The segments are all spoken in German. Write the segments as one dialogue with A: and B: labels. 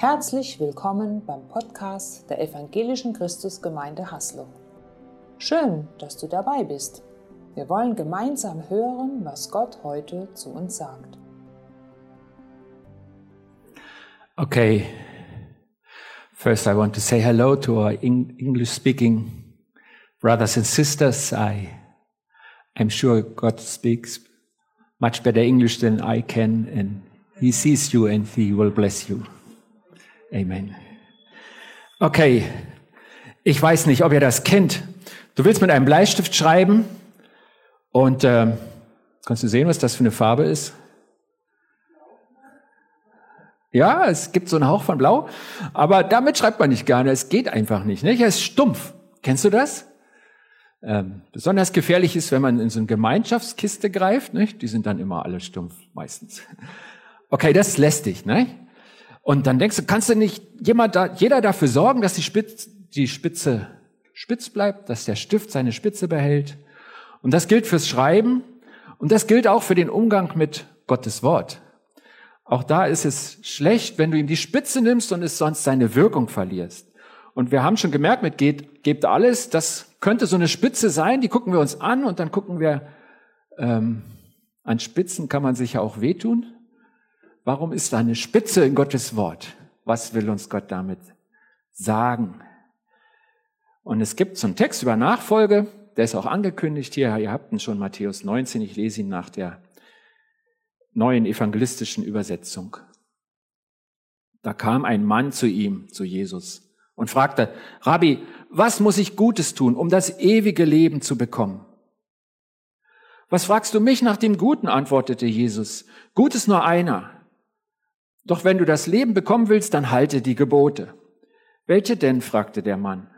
A: Herzlich willkommen beim Podcast der Evangelischen Christusgemeinde Haslo. Schön, dass du dabei bist. Wir wollen gemeinsam hören, was Gott heute zu uns sagt.
B: Okay. First, I want to say hello to our English speaking brothers and sisters. I, I'm sure God speaks much better English than I can, and He sees you and He will bless you. Amen. Okay, ich weiß nicht, ob ihr das kennt. Du willst mit einem Bleistift schreiben und äh, kannst du sehen, was das für eine Farbe ist? Ja, es gibt so einen Hauch von Blau, aber damit schreibt man nicht gerne. Es geht einfach nicht. nicht? Er ist stumpf. Kennst du das? Ähm, besonders gefährlich ist, wenn man in so eine Gemeinschaftskiste greift. Nicht? Die sind dann immer alle stumpf, meistens. Okay, das ist lästig. Nicht? Und dann denkst du, kannst du nicht jemand da, jeder dafür sorgen, dass die, Spitze, die Spitze spitz bleibt, dass der Stift seine Spitze behält? Und das gilt fürs Schreiben und das gilt auch für den Umgang mit Gottes Wort. Auch da ist es schlecht, wenn du ihm die Spitze nimmst und es sonst seine Wirkung verlierst. Und wir haben schon gemerkt, mit geht, gebt alles, das könnte so eine Spitze sein, die gucken wir uns an und dann gucken wir, ähm, an Spitzen kann man sich ja auch wehtun. Warum ist da eine Spitze in Gottes Wort? Was will uns Gott damit sagen? Und es gibt so einen Text über Nachfolge, der ist auch angekündigt hier. Ihr habt ihn schon, Matthäus 19. Ich lese ihn nach der neuen evangelistischen Übersetzung. Da kam ein Mann zu ihm, zu Jesus, und fragte, Rabbi, was muss ich Gutes tun, um das ewige Leben zu bekommen? Was fragst du mich nach dem Guten? antwortete Jesus. Gut ist nur einer. Doch wenn du das Leben bekommen willst, dann halte die Gebote. Welche denn? fragte der Mann.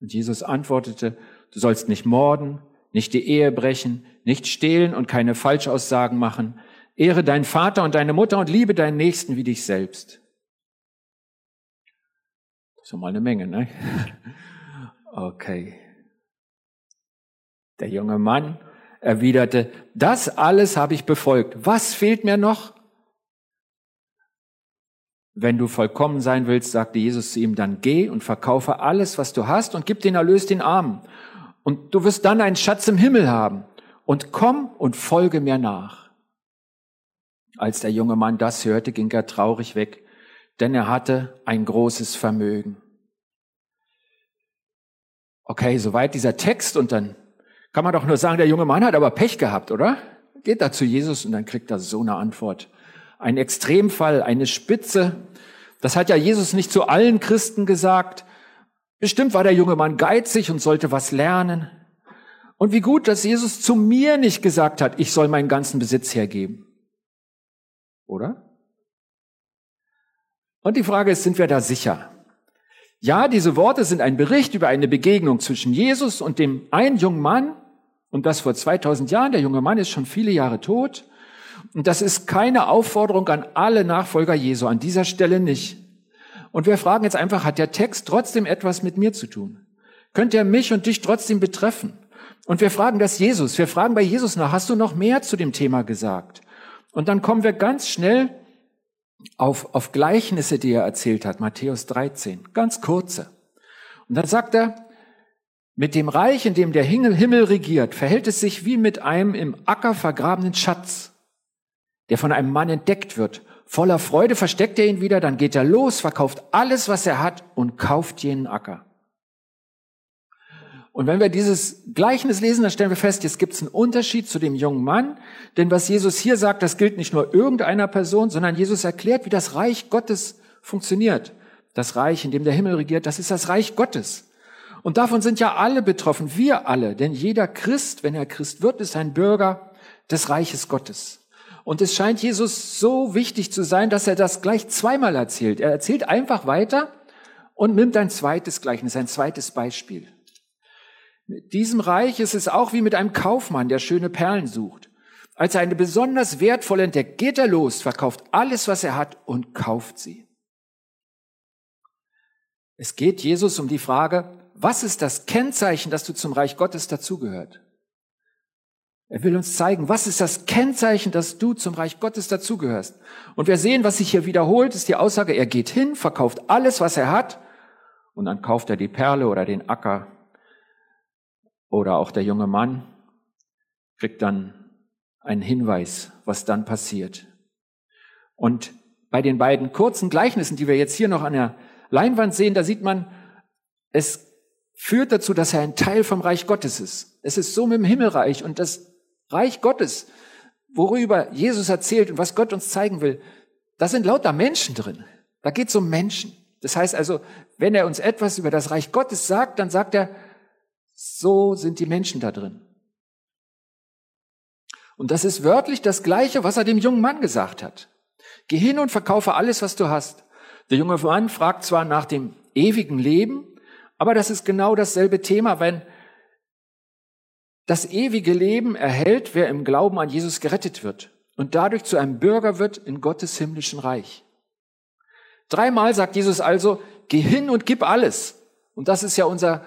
B: Und Jesus antwortete, du sollst nicht morden, nicht die Ehe brechen, nicht stehlen und keine Falschaussagen machen. Ehre deinen Vater und deine Mutter und liebe deinen Nächsten wie dich selbst. Das ist mal eine Menge, ne? Okay. Der junge Mann erwiderte, das alles habe ich befolgt. Was fehlt mir noch? Wenn du vollkommen sein willst, sagte Jesus zu ihm, dann geh und verkaufe alles, was du hast und gib den Erlös den Armen. Und du wirst dann einen Schatz im Himmel haben. Und komm und folge mir nach. Als der junge Mann das hörte, ging er traurig weg, denn er hatte ein großes Vermögen. Okay, soweit dieser Text und dann kann man doch nur sagen, der junge Mann hat aber Pech gehabt, oder? Geht da zu Jesus und dann kriegt er so eine Antwort ein Extremfall, eine Spitze. Das hat ja Jesus nicht zu allen Christen gesagt. Bestimmt war der junge Mann geizig und sollte was lernen. Und wie gut, dass Jesus zu mir nicht gesagt hat, ich soll meinen ganzen Besitz hergeben. Oder? Und die Frage ist, sind wir da sicher? Ja, diese Worte sind ein Bericht über eine Begegnung zwischen Jesus und dem einen jungen Mann, und das vor 2000 Jahren. Der junge Mann ist schon viele Jahre tot. Und das ist keine Aufforderung an alle Nachfolger Jesu, an dieser Stelle nicht. Und wir fragen jetzt einfach, hat der Text trotzdem etwas mit mir zu tun? Könnte er mich und dich trotzdem betreffen? Und wir fragen das Jesus. Wir fragen bei Jesus nach, hast du noch mehr zu dem Thema gesagt? Und dann kommen wir ganz schnell auf, auf Gleichnisse, die er erzählt hat, Matthäus 13, ganz kurze. Und dann sagt er, mit dem Reich, in dem der Himmel regiert, verhält es sich wie mit einem im Acker vergrabenen Schatz der von einem Mann entdeckt wird. Voller Freude versteckt er ihn wieder, dann geht er los, verkauft alles, was er hat und kauft jenen Acker. Und wenn wir dieses Gleichnis lesen, dann stellen wir fest, jetzt gibt es einen Unterschied zu dem jungen Mann. Denn was Jesus hier sagt, das gilt nicht nur irgendeiner Person, sondern Jesus erklärt, wie das Reich Gottes funktioniert. Das Reich, in dem der Himmel regiert, das ist das Reich Gottes. Und davon sind ja alle betroffen, wir alle. Denn jeder Christ, wenn er Christ wird, ist ein Bürger des Reiches Gottes. Und es scheint Jesus so wichtig zu sein, dass er das gleich zweimal erzählt. Er erzählt einfach weiter und nimmt ein zweites Gleichnis, ein zweites Beispiel. Mit diesem Reich ist es auch wie mit einem Kaufmann, der schöne Perlen sucht. Als er eine besonders wertvolle entdeckt, geht er los, verkauft alles, was er hat und kauft sie. Es geht Jesus um die Frage, was ist das Kennzeichen, dass du zum Reich Gottes dazugehört? Er will uns zeigen, was ist das Kennzeichen, dass du zum Reich Gottes dazugehörst. Und wir sehen, was sich hier wiederholt, ist die Aussage, er geht hin, verkauft alles, was er hat, und dann kauft er die Perle oder den Acker. Oder auch der junge Mann kriegt dann einen Hinweis, was dann passiert. Und bei den beiden kurzen Gleichnissen, die wir jetzt hier noch an der Leinwand sehen, da sieht man, es führt dazu, dass er ein Teil vom Reich Gottes ist. Es ist so mit dem Himmelreich und das Reich Gottes, worüber Jesus erzählt und was Gott uns zeigen will, da sind lauter Menschen drin. Da geht es um Menschen. Das heißt also, wenn er uns etwas über das Reich Gottes sagt, dann sagt er, so sind die Menschen da drin. Und das ist wörtlich das Gleiche, was er dem jungen Mann gesagt hat. Geh hin und verkaufe alles, was du hast. Der junge Mann fragt zwar nach dem ewigen Leben, aber das ist genau dasselbe Thema, wenn das ewige Leben erhält, wer im Glauben an Jesus gerettet wird und dadurch zu einem Bürger wird in Gottes himmlischen Reich. Dreimal sagt Jesus also, geh hin und gib alles. Und das ist ja unser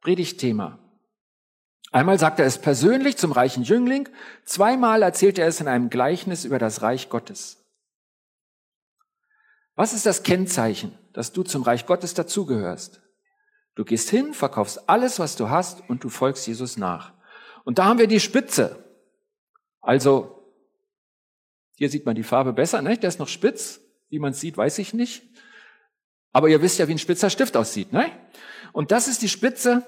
B: Predigtthema. Einmal sagt er es persönlich zum reichen Jüngling, zweimal erzählt er es in einem Gleichnis über das Reich Gottes. Was ist das Kennzeichen, dass du zum Reich Gottes dazugehörst? Du gehst hin, verkaufst alles, was du hast und du folgst Jesus nach. Und da haben wir die Spitze. Also, hier sieht man die Farbe besser, ne? Der ist noch spitz. Wie man sieht, weiß ich nicht. Aber ihr wisst ja, wie ein spitzer Stift aussieht, ne? Und das ist die Spitze.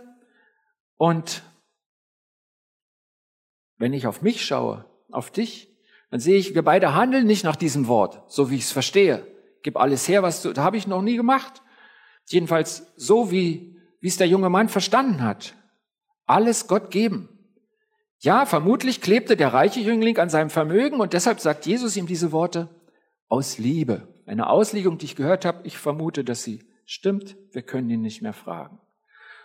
B: Und wenn ich auf mich schaue, auf dich, dann sehe ich, wir beide handeln nicht nach diesem Wort, so wie ich es verstehe. Gib alles her, was du, da habe ich noch nie gemacht. Jedenfalls so, wie, wie es der junge Mann verstanden hat. Alles Gott geben. Ja, vermutlich klebte der reiche Jüngling an seinem Vermögen und deshalb sagt Jesus ihm diese Worte aus Liebe. Eine Auslegung, die ich gehört habe, ich vermute, dass sie stimmt. Wir können ihn nicht mehr fragen.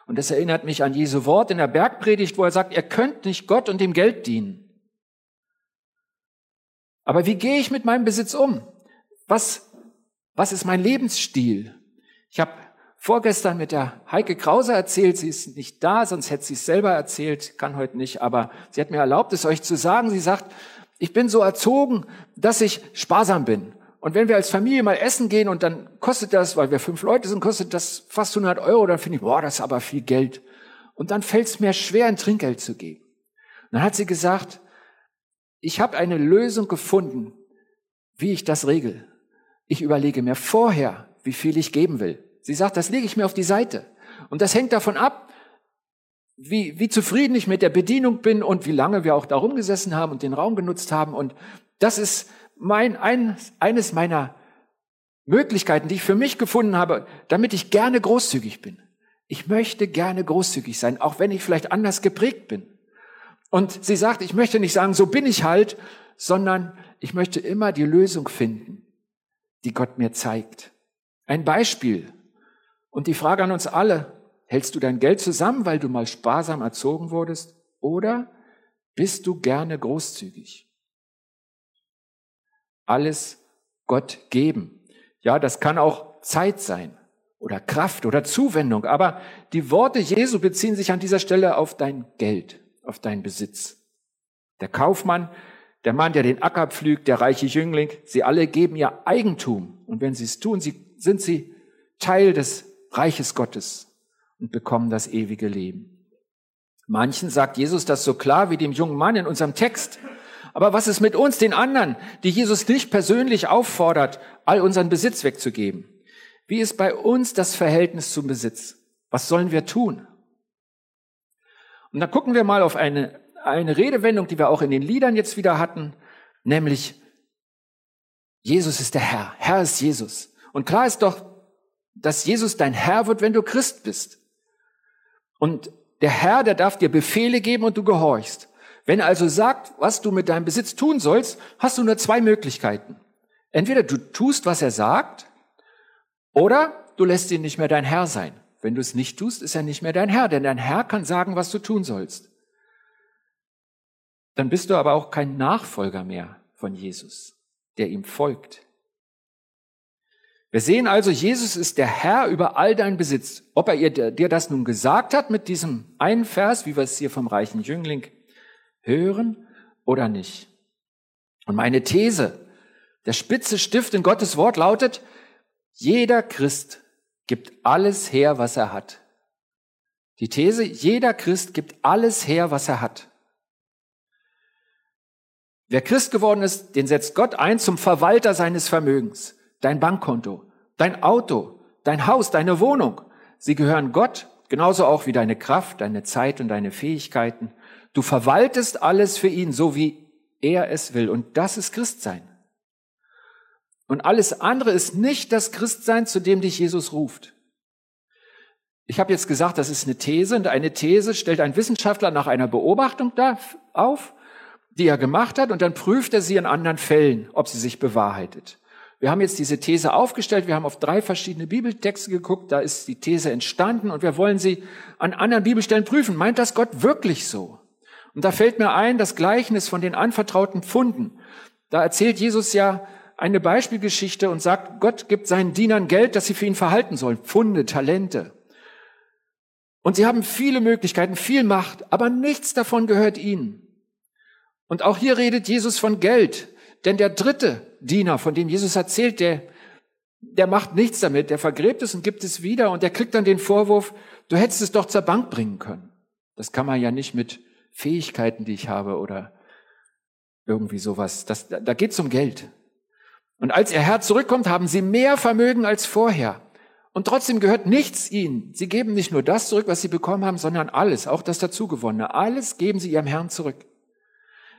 B: Und das erinnert mich an Jesu Wort in der Bergpredigt, wo er sagt, ihr könnt nicht Gott und dem Geld dienen. Aber wie gehe ich mit meinem Besitz um? Was, was ist mein Lebensstil? Ich habe vorgestern mit der Heike Krause erzählt, sie ist nicht da, sonst hätte sie es selber erzählt, kann heute nicht, aber sie hat mir erlaubt, es euch zu sagen. Sie sagt, ich bin so erzogen, dass ich sparsam bin. Und wenn wir als Familie mal essen gehen und dann kostet das, weil wir fünf Leute sind, kostet das fast 100 Euro, dann finde ich, boah, das ist aber viel Geld. Und dann fällt es mir schwer, ein Trinkgeld zu geben. Und dann hat sie gesagt, ich habe eine Lösung gefunden, wie ich das regel. Ich überlege mir vorher, wie viel ich geben will. Sie sagt, das lege ich mir auf die Seite. Und das hängt davon ab, wie, wie zufrieden ich mit der Bedienung bin und wie lange wir auch da rumgesessen haben und den Raum genutzt haben. Und das ist mein, ein, eines meiner Möglichkeiten, die ich für mich gefunden habe, damit ich gerne großzügig bin. Ich möchte gerne großzügig sein, auch wenn ich vielleicht anders geprägt bin. Und sie sagt, ich möchte nicht sagen, so bin ich halt, sondern ich möchte immer die Lösung finden, die Gott mir zeigt. Ein Beispiel. Und die Frage an uns alle, hältst du dein Geld zusammen, weil du mal sparsam erzogen wurdest? Oder bist du gerne großzügig? Alles Gott geben. Ja, das kann auch Zeit sein oder Kraft oder Zuwendung. Aber die Worte Jesu beziehen sich an dieser Stelle auf dein Geld, auf deinen Besitz. Der Kaufmann, der Mann, der den Acker pflügt, der reiche Jüngling, sie alle geben ihr Eigentum. Und wenn sie es tun, sie sind sie Teil des Reiches Gottes und bekommen das ewige Leben. Manchen sagt Jesus das so klar wie dem jungen Mann in unserem Text. Aber was ist mit uns, den anderen, die Jesus nicht persönlich auffordert, all unseren Besitz wegzugeben? Wie ist bei uns das Verhältnis zum Besitz? Was sollen wir tun? Und dann gucken wir mal auf eine, eine Redewendung, die wir auch in den Liedern jetzt wieder hatten, nämlich Jesus ist der Herr. Herr ist Jesus. Und klar ist doch, dass Jesus dein Herr wird, wenn du Christ bist. Und der Herr, der darf dir Befehle geben und du gehorchst. Wenn er also sagt, was du mit deinem Besitz tun sollst, hast du nur zwei Möglichkeiten. Entweder du tust, was er sagt, oder du lässt ihn nicht mehr dein Herr sein. Wenn du es nicht tust, ist er nicht mehr dein Herr, denn dein Herr kann sagen, was du tun sollst. Dann bist du aber auch kein Nachfolger mehr von Jesus, der ihm folgt. Wir sehen also, Jesus ist der Herr über all dein Besitz. Ob er dir das nun gesagt hat mit diesem einen Vers, wie wir es hier vom reichen Jüngling hören, oder nicht? Und meine These, der spitze Stift in Gottes Wort lautet, jeder Christ gibt alles her, was er hat. Die These, jeder Christ gibt alles her, was er hat. Wer Christ geworden ist, den setzt Gott ein zum Verwalter seines Vermögens. Dein Bankkonto, dein Auto, dein Haus, deine Wohnung. Sie gehören Gott, genauso auch wie deine Kraft, deine Zeit und deine Fähigkeiten. Du verwaltest alles für ihn, so wie er es will. Und das ist Christsein. Und alles andere ist nicht das Christsein, zu dem dich Jesus ruft. Ich habe jetzt gesagt, das ist eine These und eine These stellt ein Wissenschaftler nach einer Beobachtung auf, die er gemacht hat und dann prüft er sie in anderen Fällen, ob sie sich bewahrheitet. Wir haben jetzt diese These aufgestellt, wir haben auf drei verschiedene Bibeltexte geguckt, da ist die These entstanden und wir wollen sie an anderen Bibelstellen prüfen. Meint das Gott wirklich so? Und da fällt mir ein, das Gleichnis von den anvertrauten Pfunden. Da erzählt Jesus ja eine Beispielgeschichte und sagt, Gott gibt seinen Dienern Geld, dass sie für ihn verhalten sollen. Pfunde, Talente. Und sie haben viele Möglichkeiten, viel Macht, aber nichts davon gehört ihnen. Und auch hier redet Jesus von Geld. Denn der dritte Diener, von dem Jesus erzählt, der, der macht nichts damit, der vergräbt es und gibt es wieder und der kriegt dann den Vorwurf, du hättest es doch zur Bank bringen können. Das kann man ja nicht mit Fähigkeiten, die ich habe oder irgendwie sowas. Das, da geht es um Geld. Und als ihr Herr zurückkommt, haben sie mehr Vermögen als vorher. Und trotzdem gehört nichts ihnen. Sie geben nicht nur das zurück, was sie bekommen haben, sondern alles, auch das dazugewonnene. Alles geben sie ihrem Herrn zurück.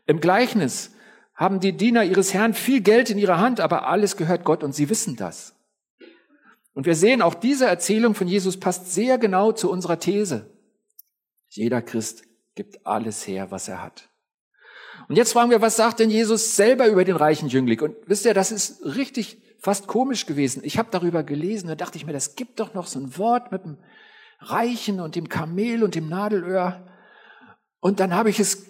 B: Im Gleichnis haben die Diener ihres Herrn viel Geld in ihrer Hand, aber alles gehört Gott und sie wissen das. Und wir sehen, auch diese Erzählung von Jesus passt sehr genau zu unserer These. Jeder Christ gibt alles her, was er hat. Und jetzt fragen wir, was sagt denn Jesus selber über den reichen Jüngling? Und wisst ihr, das ist richtig fast komisch gewesen. Ich habe darüber gelesen, da dachte ich mir, das gibt doch noch so ein Wort mit dem Reichen und dem Kamel und dem Nadelöhr. Und dann habe ich es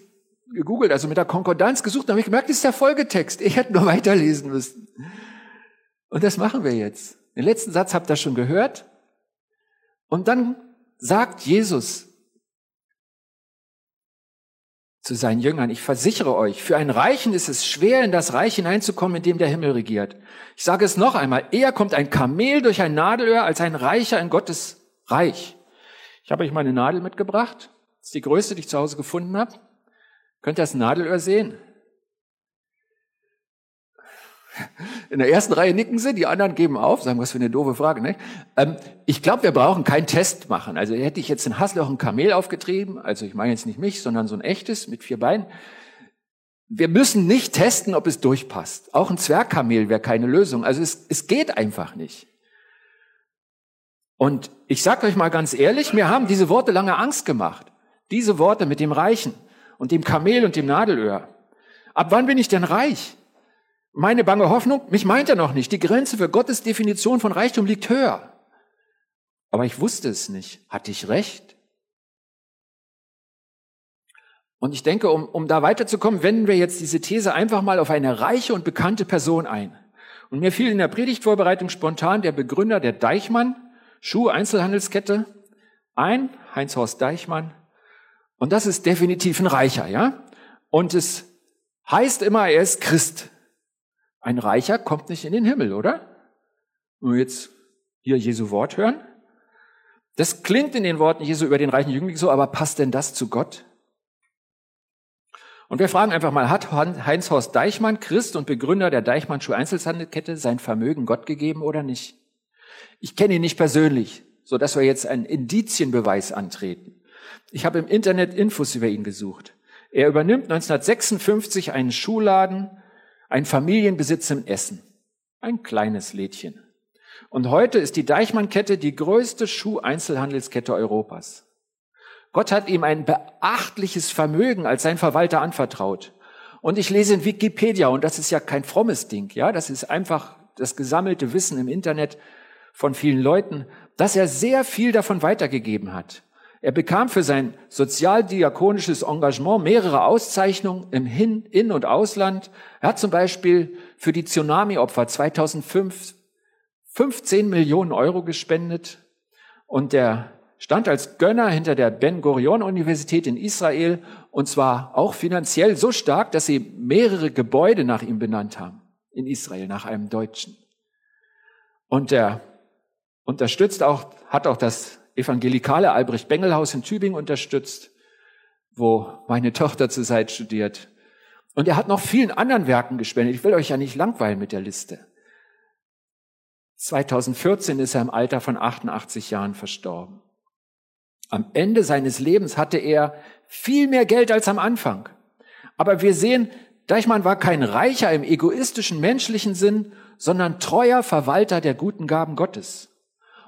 B: gegoogelt, also mit der Konkordanz gesucht, und habe ich gemerkt, das ist der Folgetext. Ich hätte nur weiterlesen müssen. Und das machen wir jetzt. Den letzten Satz habt ihr schon gehört. Und dann sagt Jesus zu seinen Jüngern, ich versichere euch, für einen Reichen ist es schwer, in das Reich hineinzukommen, in dem der Himmel regiert. Ich sage es noch einmal, eher kommt ein Kamel durch ein Nadelöhr als ein Reicher in Gottes Reich. Ich habe euch meine Nadel mitgebracht. Das ist die größte, die ich zu Hause gefunden habe. Könnt ihr das Nadelöhr sehen? In der ersten Reihe nicken sie, die anderen geben auf, sagen, was für eine doofe Frage. Ne? Ähm, ich glaube, wir brauchen keinen Test machen. Also hätte ich jetzt in Hassloch ein Kamel aufgetrieben, also ich meine jetzt nicht mich, sondern so ein echtes mit vier Beinen. Wir müssen nicht testen, ob es durchpasst. Auch ein Zwergkamel wäre keine Lösung. Also es, es geht einfach nicht. Und ich sage euch mal ganz ehrlich, mir haben diese Worte lange Angst gemacht. Diese Worte mit dem Reichen und dem Kamel und dem Nadelöhr. Ab wann bin ich denn reich? Meine bange Hoffnung, mich meint er noch nicht. Die Grenze für Gottes Definition von Reichtum liegt höher. Aber ich wusste es nicht. Hatte ich recht? Und ich denke, um, um da weiterzukommen, wenden wir jetzt diese These einfach mal auf eine reiche und bekannte Person ein. Und mir fiel in der Predigtvorbereitung spontan der Begründer der Deichmann Schuh-Einzelhandelskette ein, Heinz-Horst Deichmann, und das ist definitiv ein Reicher, ja? Und es heißt immer, er ist Christ. Ein Reicher kommt nicht in den Himmel, oder? Nur jetzt hier Jesu Wort hören. Das klingt in den Worten Jesu über den reichen Jüngling so, aber passt denn das zu Gott? Und wir fragen einfach mal, hat Heinz-Horst Deichmann, Christ und Begründer der Deichmann-Schuh Einzelhandelskette, sein Vermögen Gott gegeben oder nicht? Ich kenne ihn nicht persönlich, so dass wir jetzt einen Indizienbeweis antreten. Ich habe im Internet Infos über ihn gesucht. Er übernimmt 1956 einen Schuhladen, einen Familienbesitz in Essen. Ein kleines Lädchen. Und heute ist die Deichmann-Kette die größte Schuheinzelhandelskette Europas. Gott hat ihm ein beachtliches Vermögen als sein Verwalter anvertraut. Und ich lese in Wikipedia, und das ist ja kein frommes Ding, ja, das ist einfach das gesammelte Wissen im Internet von vielen Leuten, dass er sehr viel davon weitergegeben hat. Er bekam für sein sozialdiakonisches Engagement mehrere Auszeichnungen im Hin-, In- und Ausland. Er hat zum Beispiel für die Tsunami-Opfer 2005 15 Millionen Euro gespendet und der stand als Gönner hinter der Ben Gurion Universität in Israel und zwar auch finanziell so stark, dass sie mehrere Gebäude nach ihm benannt haben in Israel, nach einem Deutschen. Und er unterstützt auch, hat auch das evangelikale Albrecht Bengelhaus in Tübingen unterstützt, wo meine Tochter zurzeit studiert. Und er hat noch vielen anderen Werken gespendet. Ich will euch ja nicht langweilen mit der Liste. 2014 ist er im Alter von 88 Jahren verstorben. Am Ende seines Lebens hatte er viel mehr Geld als am Anfang. Aber wir sehen, Deichmann war kein Reicher im egoistischen menschlichen Sinn, sondern treuer Verwalter der guten Gaben Gottes.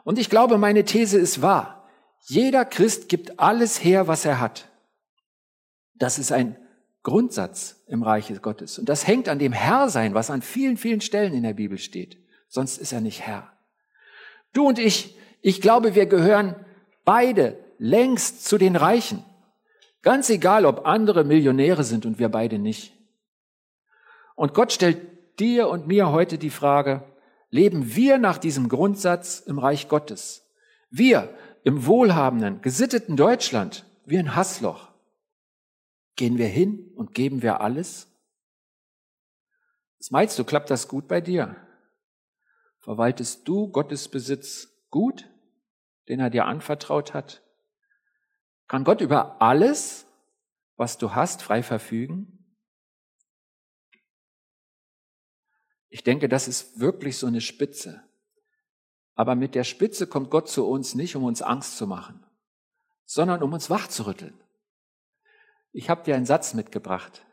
B: Und ich glaube, meine These ist wahr. Jeder Christ gibt alles her, was er hat. Das ist ein Grundsatz im Reich Gottes. Und das hängt an dem Herrsein, was an vielen, vielen Stellen in der Bibel steht. Sonst ist er nicht Herr. Du und ich, ich glaube, wir gehören beide längst zu den Reichen. Ganz egal, ob andere Millionäre sind und wir beide nicht. Und Gott stellt dir und mir heute die Frage, leben wir nach diesem Grundsatz im Reich Gottes? Wir im wohlhabenden, gesitteten Deutschland, wie ein Hassloch, gehen wir hin und geben wir alles? Was meinst du, klappt das gut bei dir? Verwaltest du Gottes Besitz gut, den er dir anvertraut hat? Kann Gott über alles, was du hast, frei verfügen? Ich denke, das ist wirklich so eine Spitze. Aber mit der Spitze kommt Gott zu uns nicht, um uns Angst zu machen, sondern um uns wachzurütteln. Ich habe dir einen Satz mitgebracht.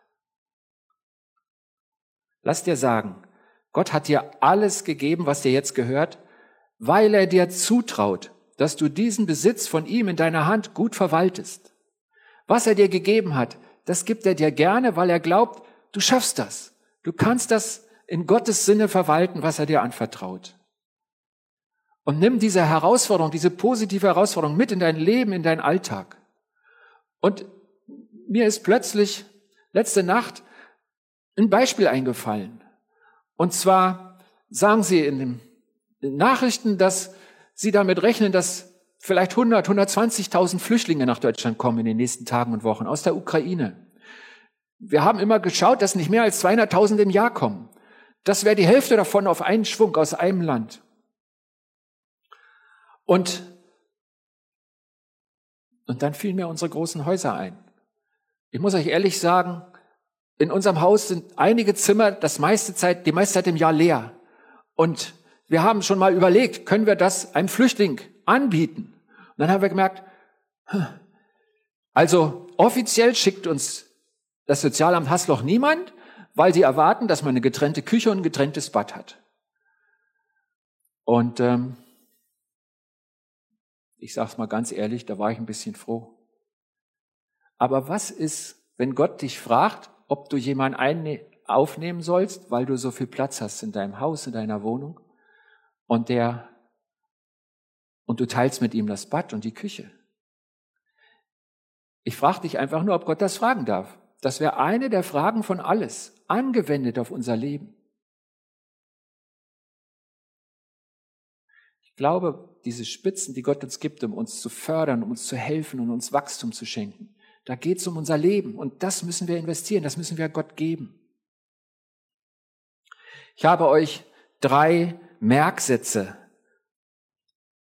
B: Lass dir sagen, Gott hat dir alles gegeben, was dir jetzt gehört, weil er dir zutraut, dass du diesen Besitz von ihm in deiner Hand gut verwaltest. Was er dir gegeben hat, das gibt er dir gerne, weil er glaubt, du schaffst das. Du kannst das in Gottes Sinne verwalten, was er dir anvertraut. Und nimm diese Herausforderung, diese positive Herausforderung mit in dein Leben, in deinen Alltag. Und mir ist plötzlich letzte Nacht ein Beispiel eingefallen. Und zwar sagen sie in den Nachrichten, dass sie damit rechnen, dass vielleicht 100, 120.000 Flüchtlinge nach Deutschland kommen in den nächsten Tagen und Wochen aus der Ukraine. Wir haben immer geschaut, dass nicht mehr als 200.000 im Jahr kommen. Das wäre die Hälfte davon auf einen Schwung aus einem Land. Und, und dann fielen mir unsere großen Häuser ein. Ich muss euch ehrlich sagen, in unserem Haus sind einige Zimmer das meiste Zeit, die meiste Zeit im Jahr leer. Und wir haben schon mal überlegt, können wir das einem Flüchtling anbieten? Und dann haben wir gemerkt, also offiziell schickt uns das Sozialamt Hassloch niemand, weil sie erwarten, dass man eine getrennte Küche und ein getrenntes Bad hat. Und ähm, ich sage es mal ganz ehrlich, da war ich ein bisschen froh. Aber was ist, wenn Gott dich fragt, ob du jemanden aufnehmen sollst, weil du so viel Platz hast in deinem Haus, in deiner Wohnung, und der und du teilst mit ihm das Bad und die Küche? Ich frage dich einfach nur, ob Gott das fragen darf. Das wäre eine der Fragen von alles, angewendet auf unser Leben. Ich glaube, diese Spitzen, die Gott uns gibt, um uns zu fördern, um uns zu helfen und uns Wachstum zu schenken, da geht es um unser Leben und das müssen wir investieren, das müssen wir Gott geben. Ich habe euch drei Merksätze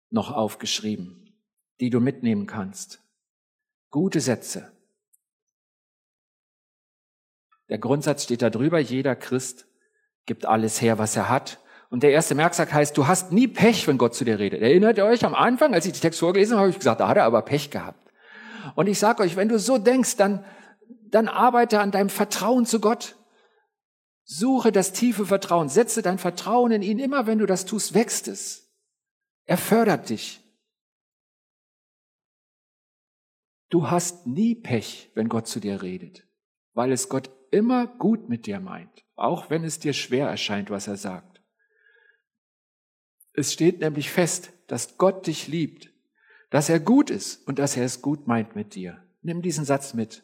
B: noch aufgeschrieben, die du mitnehmen kannst. Gute Sätze. Der Grundsatz steht da drüber, jeder Christ gibt alles her, was er hat. Und der erste Merksack heißt, du hast nie Pech, wenn Gott zu dir redet. Erinnert ihr euch am Anfang, als ich den Text vorgelesen habe, habe ich gesagt, da hat er aber Pech gehabt. Und ich sage euch, wenn du so denkst, dann, dann arbeite an deinem Vertrauen zu Gott. Suche das tiefe Vertrauen, setze dein Vertrauen in ihn. Immer wenn du das tust, wächst es. Er fördert dich. Du hast nie Pech, wenn Gott zu dir redet, weil es Gott immer gut mit dir meint, auch wenn es dir schwer erscheint, was er sagt. Es steht nämlich fest, dass Gott dich liebt, dass er gut ist und dass er es gut meint mit dir. Nimm diesen Satz mit.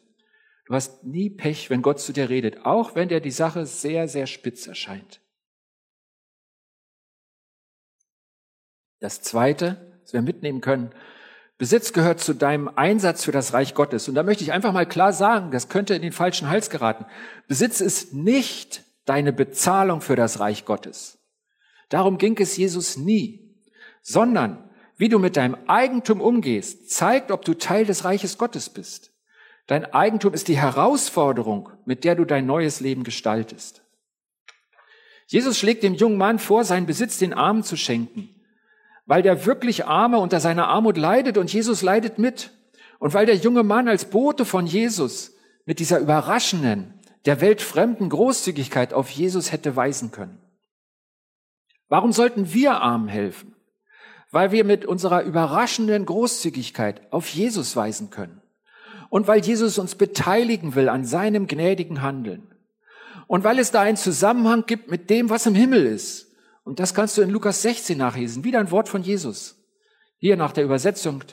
B: Du hast nie Pech, wenn Gott zu dir redet, auch wenn dir die Sache sehr, sehr spitz erscheint. Das Zweite, was wir mitnehmen können, Besitz gehört zu deinem Einsatz für das Reich Gottes. Und da möchte ich einfach mal klar sagen, das könnte in den falschen Hals geraten. Besitz ist nicht deine Bezahlung für das Reich Gottes. Darum ging es Jesus nie, sondern wie du mit deinem Eigentum umgehst, zeigt, ob du Teil des Reiches Gottes bist. Dein Eigentum ist die Herausforderung, mit der du dein neues Leben gestaltest. Jesus schlägt dem jungen Mann vor, seinen Besitz den Armen zu schenken weil der wirklich Arme unter seiner Armut leidet und Jesus leidet mit. Und weil der junge Mann als Bote von Jesus mit dieser überraschenden, der Welt fremden Großzügigkeit auf Jesus hätte weisen können. Warum sollten wir Armen helfen? Weil wir mit unserer überraschenden Großzügigkeit auf Jesus weisen können. Und weil Jesus uns beteiligen will an seinem gnädigen Handeln. Und weil es da einen Zusammenhang gibt mit dem, was im Himmel ist. Und das kannst du in Lukas 16 nachlesen. Wieder ein Wort von Jesus. Hier nach der Übersetzung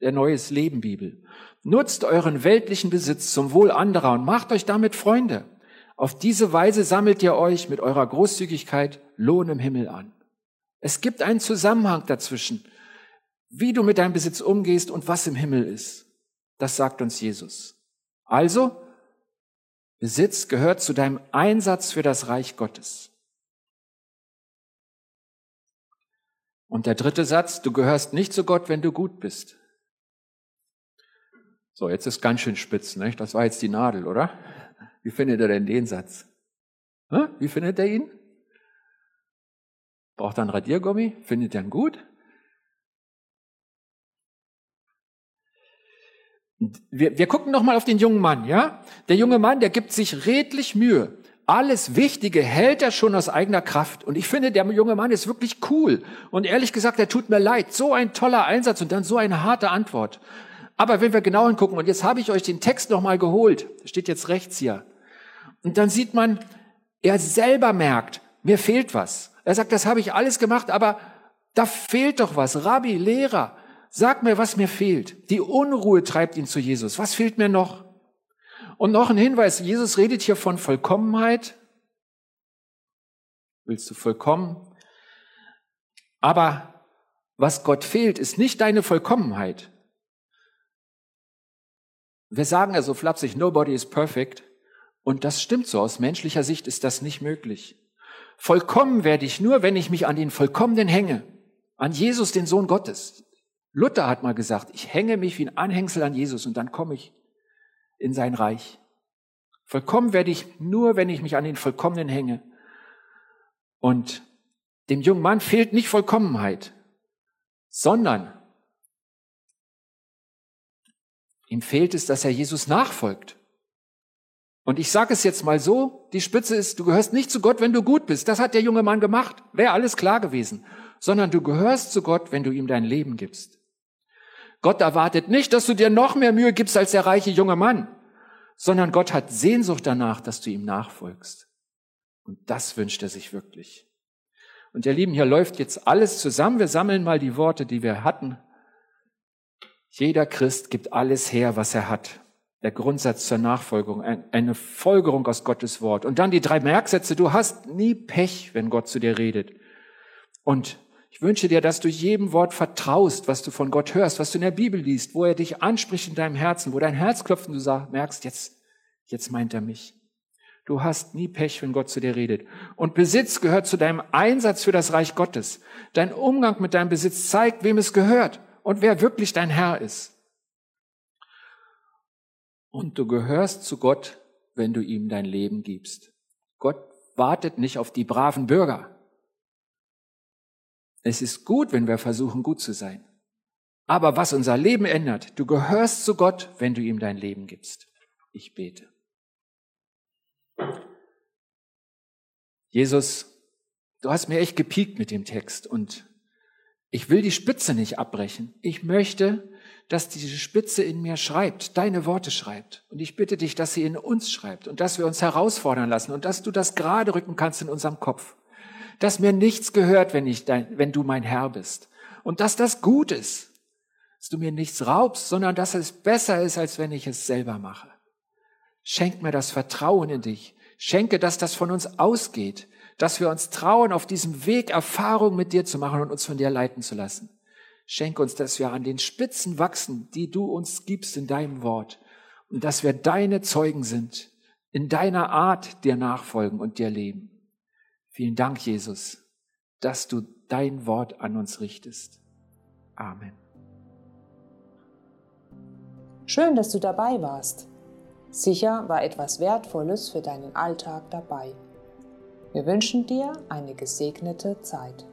B: der Neues Leben Bibel. Nutzt euren weltlichen Besitz zum Wohl anderer und macht euch damit Freunde. Auf diese Weise sammelt ihr euch mit eurer Großzügigkeit Lohn im Himmel an. Es gibt einen Zusammenhang dazwischen, wie du mit deinem Besitz umgehst und was im Himmel ist. Das sagt uns Jesus. Also, Besitz gehört zu deinem Einsatz für das Reich Gottes. Und der dritte Satz, du gehörst nicht zu Gott, wenn du gut bist. So, jetzt ist ganz schön spitz, nicht? Das war jetzt die Nadel, oder? Wie findet er denn den Satz? Wie findet er ihn? Braucht er ein Radiergummi? Findet er ihn gut? Wir, wir gucken noch mal auf den jungen Mann, ja? Der junge Mann, der gibt sich redlich Mühe. Alles Wichtige hält er schon aus eigener Kraft. Und ich finde, der junge Mann ist wirklich cool. Und ehrlich gesagt, er tut mir leid. So ein toller Einsatz und dann so eine harte Antwort. Aber wenn wir genau hingucken, und jetzt habe ich euch den Text nochmal geholt, steht jetzt rechts hier. Und dann sieht man, er selber merkt, mir fehlt was. Er sagt, das habe ich alles gemacht, aber da fehlt doch was. Rabbi, Lehrer, sag mir, was mir fehlt. Die Unruhe treibt ihn zu Jesus. Was fehlt mir noch? Und noch ein Hinweis, Jesus redet hier von Vollkommenheit. Willst du vollkommen? Aber was Gott fehlt, ist nicht deine Vollkommenheit. Wir sagen also flapsig, nobody is perfect. Und das stimmt so. Aus menschlicher Sicht ist das nicht möglich. Vollkommen werde ich nur, wenn ich mich an den Vollkommenen hänge. An Jesus, den Sohn Gottes. Luther hat mal gesagt, ich hänge mich wie ein Anhängsel an Jesus und dann komme ich in sein Reich. Vollkommen werde ich nur, wenn ich mich an den Vollkommenen hänge. Und dem jungen Mann fehlt nicht Vollkommenheit, sondern ihm fehlt es, dass er Jesus nachfolgt. Und ich sage es jetzt mal so, die Spitze ist, du gehörst nicht zu Gott, wenn du gut bist. Das hat der junge Mann gemacht, wäre alles klar gewesen. Sondern du gehörst zu Gott, wenn du ihm dein Leben gibst. Gott erwartet nicht, dass du dir noch mehr Mühe gibst als der reiche junge Mann, sondern Gott hat Sehnsucht danach, dass du ihm nachfolgst. Und das wünscht er sich wirklich. Und ihr Lieben, hier läuft jetzt alles zusammen. Wir sammeln mal die Worte, die wir hatten. Jeder Christ gibt alles her, was er hat. Der Grundsatz zur Nachfolgung, eine Folgerung aus Gottes Wort. Und dann die drei Merksätze. Du hast nie Pech, wenn Gott zu dir redet. Und ich wünsche dir, dass du jedem Wort vertraust, was du von Gott hörst, was du in der Bibel liest, wo er dich anspricht in deinem Herzen, wo dein Herz klopft und du merkst, jetzt, jetzt meint er mich. Du hast nie Pech, wenn Gott zu dir redet. Und Besitz gehört zu deinem Einsatz für das Reich Gottes. Dein Umgang mit deinem Besitz zeigt, wem es gehört und wer wirklich dein Herr ist. Und du gehörst zu Gott, wenn du ihm dein Leben gibst. Gott wartet nicht auf die braven Bürger. Es ist gut, wenn wir versuchen, gut zu sein. Aber was unser Leben ändert, du gehörst zu Gott, wenn du ihm dein Leben gibst. Ich bete. Jesus, du hast mir echt gepiekt mit dem Text und ich will die Spitze nicht abbrechen. Ich möchte, dass diese Spitze in mir schreibt, deine Worte schreibt. Und ich bitte dich, dass sie in uns schreibt und dass wir uns herausfordern lassen und dass du das gerade rücken kannst in unserem Kopf dass mir nichts gehört, wenn, ich dein, wenn du mein Herr bist. Und dass das gut ist, dass du mir nichts raubst, sondern dass es besser ist, als wenn ich es selber mache. Schenk mir das Vertrauen in dich. Schenke, dass das von uns ausgeht, dass wir uns trauen, auf diesem Weg Erfahrung mit dir zu machen und uns von dir leiten zu lassen. Schenk uns, dass wir an den Spitzen wachsen, die du uns gibst in deinem Wort und dass wir deine Zeugen sind, in deiner Art dir nachfolgen und dir leben. Vielen Dank, Jesus, dass du dein Wort an uns richtest. Amen.
A: Schön, dass du dabei warst. Sicher war etwas Wertvolles für deinen Alltag dabei. Wir wünschen dir eine gesegnete Zeit.